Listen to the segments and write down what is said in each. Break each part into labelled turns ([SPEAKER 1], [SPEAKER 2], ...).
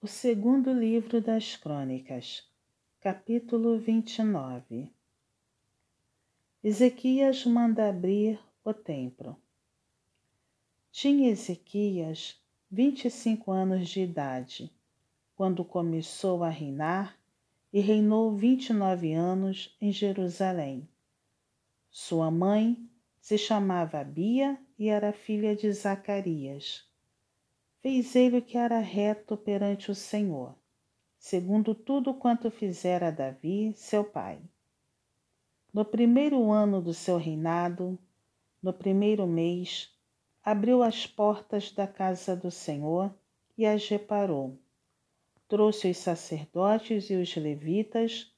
[SPEAKER 1] O segundo livro das Crônicas, capítulo 29. Ezequias manda abrir o templo. Tinha Ezequias vinte e cinco anos de idade, quando começou a reinar, e reinou vinte e nove anos em Jerusalém. Sua mãe se chamava Bia e era filha de Zacarias fez ele o que era reto perante o Senhor, segundo tudo quanto fizera Davi, seu pai. No primeiro ano do seu reinado, no primeiro mês, abriu as portas da casa do Senhor e as reparou. Trouxe os sacerdotes e os levitas,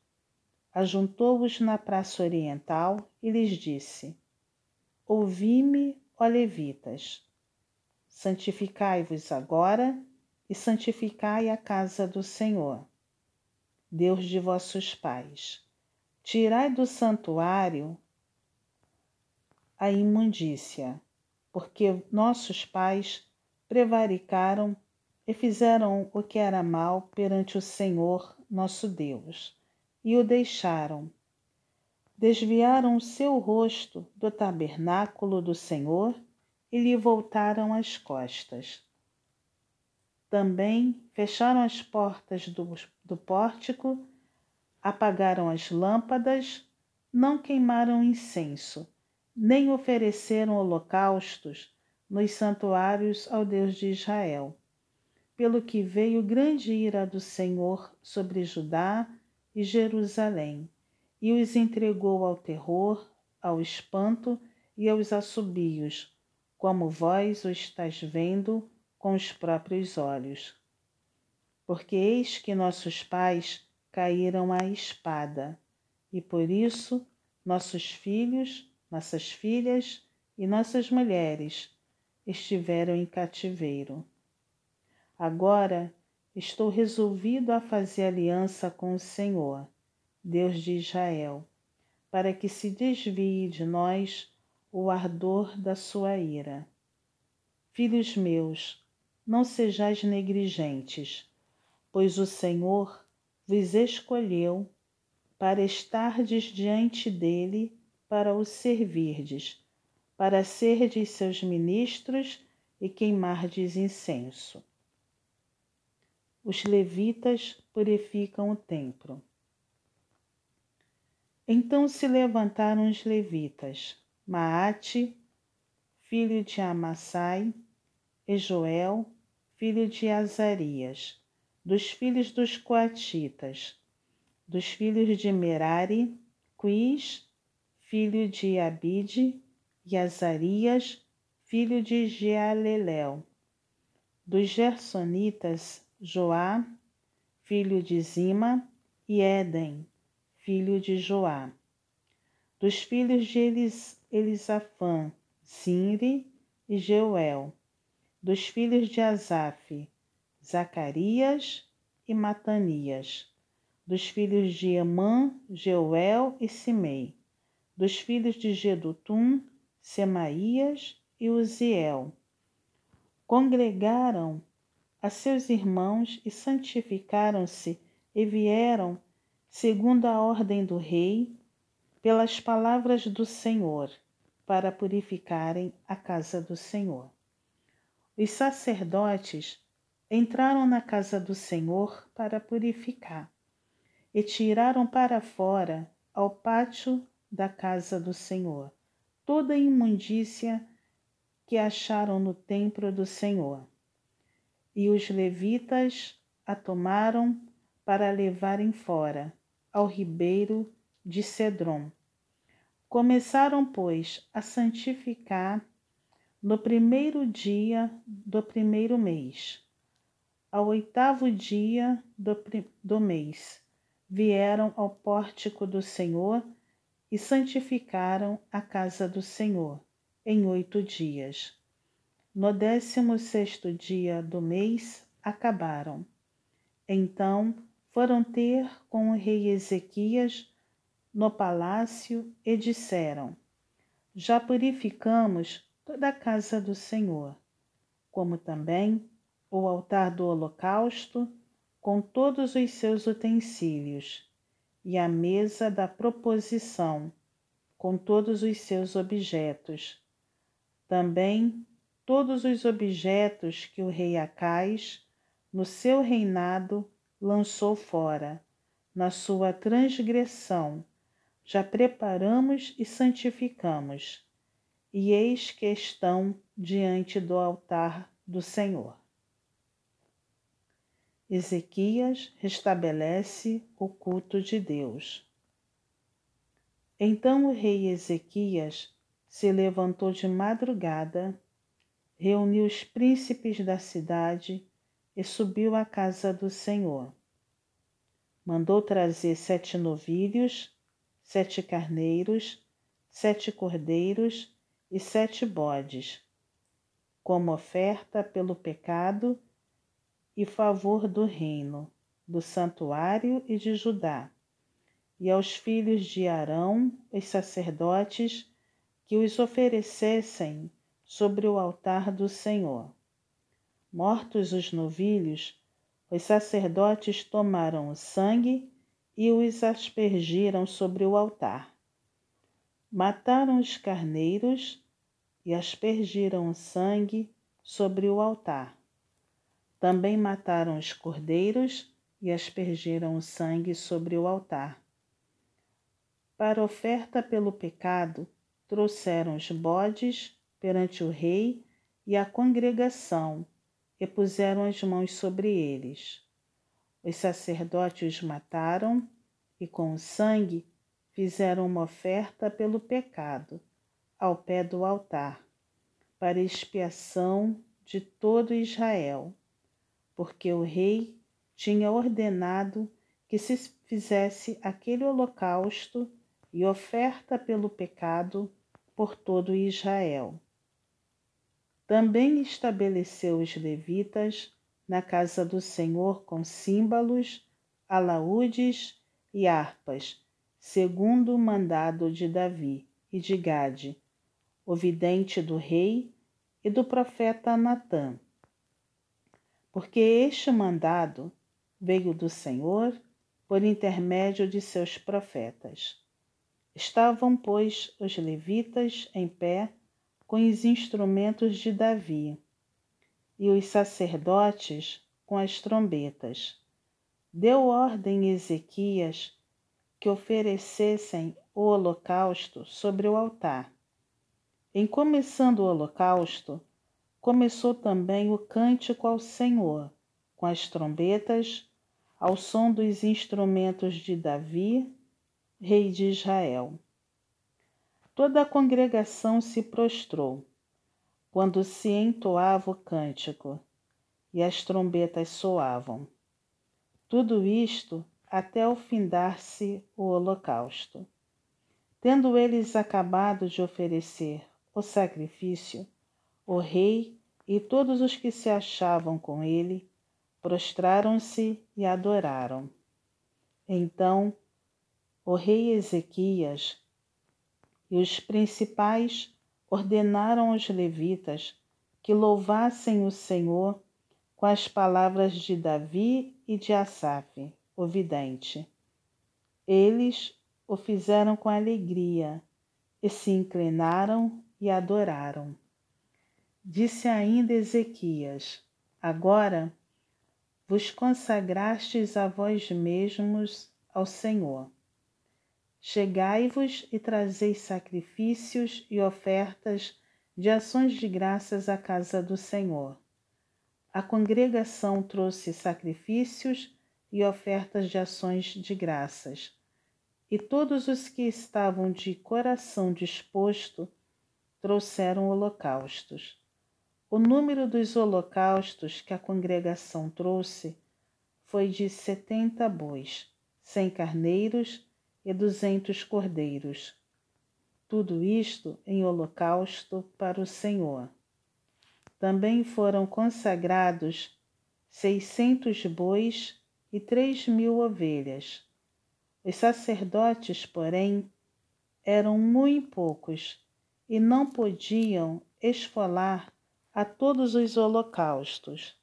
[SPEAKER 1] ajuntou-os na praça oriental e lhes disse: Ouvi-me, ó levitas Santificai-vos agora e santificai a casa do Senhor, Deus de vossos pais. Tirai do santuário a imundícia, porque nossos pais prevaricaram e fizeram o que era mal perante o Senhor nosso Deus, e o deixaram. Desviaram o seu rosto do tabernáculo do Senhor e lhe voltaram as costas. Também fecharam as portas do, do pórtico, apagaram as lâmpadas, não queimaram incenso, nem ofereceram holocaustos nos santuários ao Deus de Israel. Pelo que veio grande ira do Senhor sobre Judá e Jerusalém, e os entregou ao terror, ao espanto e aos assobios, como vós o estáis vendo com os próprios olhos. Porque eis que nossos pais caíram à espada, e por isso nossos filhos, nossas filhas e nossas mulheres estiveram em cativeiro. Agora estou resolvido a fazer aliança com o Senhor, Deus de Israel, para que se desvie de nós o ardor da sua ira. Filhos meus, não sejais negligentes, pois o Senhor vos escolheu para estardes diante dele para o servirdes, para serdes seus ministros e queimardes incenso. Os levitas purificam o templo. Então se levantaram os levitas, Maate, filho de Amassai, e Joel, filho de Azarias, dos filhos dos Coatitas, dos filhos de Merari, Quis, filho de Abide, e Azarias, filho de Jealelel, dos Gersonitas, Joá, filho de Zima, e Éden, filho de Joá, dos filhos de Elis Elisafã, Sinri e Jeuel, dos filhos de Asaf, Zacarias e Matanias, dos filhos de Emã, Jeuel e Simei, dos filhos de Gedutum, Semaías e Uziel. Congregaram a seus irmãos e santificaram-se e vieram, segundo a ordem do rei, pelas palavras do Senhor, para purificarem a casa do Senhor. Os sacerdotes entraram na casa do Senhor para purificar e tiraram para fora, ao pátio da casa do Senhor, toda a imundícia que acharam no templo do Senhor. E os levitas a tomaram para levarem fora, ao ribeiro de Cedron. Começaram, pois, a santificar no primeiro dia do primeiro mês. Ao oitavo dia do, do mês, vieram ao pórtico do Senhor e santificaram a casa do Senhor em oito dias. No décimo sexto dia do mês, acabaram. Então foram ter com o rei Ezequias no palácio e disseram: Já purificamos toda a casa do Senhor, como também o altar do holocausto, com todos os seus utensílios, e a mesa da proposição, com todos os seus objetos. Também todos os objetos que o rei Acais, no seu reinado, lançou fora, na sua transgressão, já preparamos e santificamos, e eis que estão diante do altar do Senhor. Ezequias restabelece o culto de Deus. Então o rei Ezequias se levantou de madrugada, reuniu os príncipes da cidade e subiu à casa do Senhor. Mandou trazer sete novilhos, sete carneiros, sete cordeiros e sete bodes, como oferta pelo pecado e favor do reino, do santuário e de Judá, e aos filhos de Arão, os sacerdotes, que os oferecessem sobre o altar do Senhor. Mortos os novilhos, os sacerdotes tomaram o sangue e os aspergiram sobre o altar. Mataram os carneiros e aspergiram o sangue sobre o altar. Também mataram os cordeiros e aspergiram o sangue sobre o altar. Para oferta pelo pecado, trouxeram os bodes perante o rei e a congregação e puseram as mãos sobre eles. Os sacerdotes os mataram e com o sangue fizeram uma oferta pelo pecado ao pé do altar, para expiação de todo Israel porque o rei tinha ordenado que se fizesse aquele holocausto e oferta pelo pecado por todo Israel. Também estabeleceu os levitas na casa do Senhor com símbolos, alaúdes e harpas, segundo o mandado de Davi e de Gade, o vidente do rei e do profeta Natã porque este mandado veio do Senhor por intermédio de seus profetas. Estavam, pois, os levitas em pé com os instrumentos de Davi, e os sacerdotes com as trombetas. Deu ordem Ezequias que oferecessem o holocausto sobre o altar. Em começando o holocausto, começou também o cântico ao Senhor, com as trombetas, ao som dos instrumentos de Davi, rei de Israel. Toda a congregação se prostrou quando se entoava o cântico e as trombetas soavam. Tudo isto até o findar-se o holocausto. Tendo eles acabado de oferecer o sacrifício, o rei e todos os que se achavam com ele prostraram-se e adoraram. Então o rei Ezequias e os principais ordenaram aos levitas que louvassem o Senhor com as palavras de Davi e de Asaf, o vidente. Eles o fizeram com alegria e se inclinaram e adoraram. Disse ainda Ezequias: Agora vos consagrastes a vós mesmos ao Senhor. Chegai-vos e trazei sacrifícios e ofertas de ações de graças à casa do Senhor. A congregação trouxe sacrifícios e ofertas de ações de graças, e todos os que estavam de coração disposto trouxeram holocaustos. O número dos holocaustos que a congregação trouxe foi de setenta bois, cem carneiros e duzentos cordeiros. Tudo isto em holocausto para o Senhor. Também foram consagrados seiscentos bois e três mil ovelhas. Os sacerdotes, porém, eram muito poucos e não podiam esfolar a todos os holocaustos.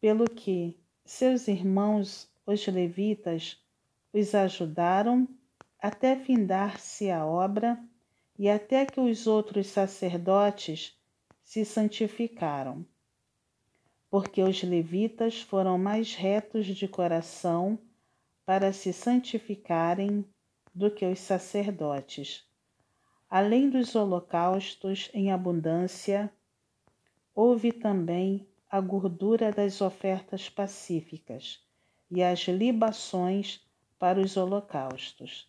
[SPEAKER 1] Pelo que seus irmãos, os levitas, os ajudaram até findar-se a obra e até que os outros sacerdotes se santificaram. Porque os levitas foram mais retos de coração para se santificarem do que os sacerdotes. Além dos holocaustos em abundância, houve também a gordura das ofertas pacíficas e as libações para os holocaustos.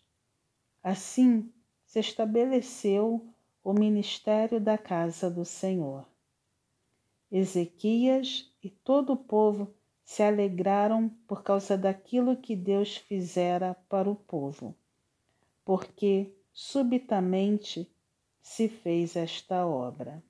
[SPEAKER 1] Assim se estabeleceu o ministério da casa do Senhor. Ezequias e todo o povo se alegraram por causa daquilo que Deus fizera para o povo, porque subitamente se fez esta obra.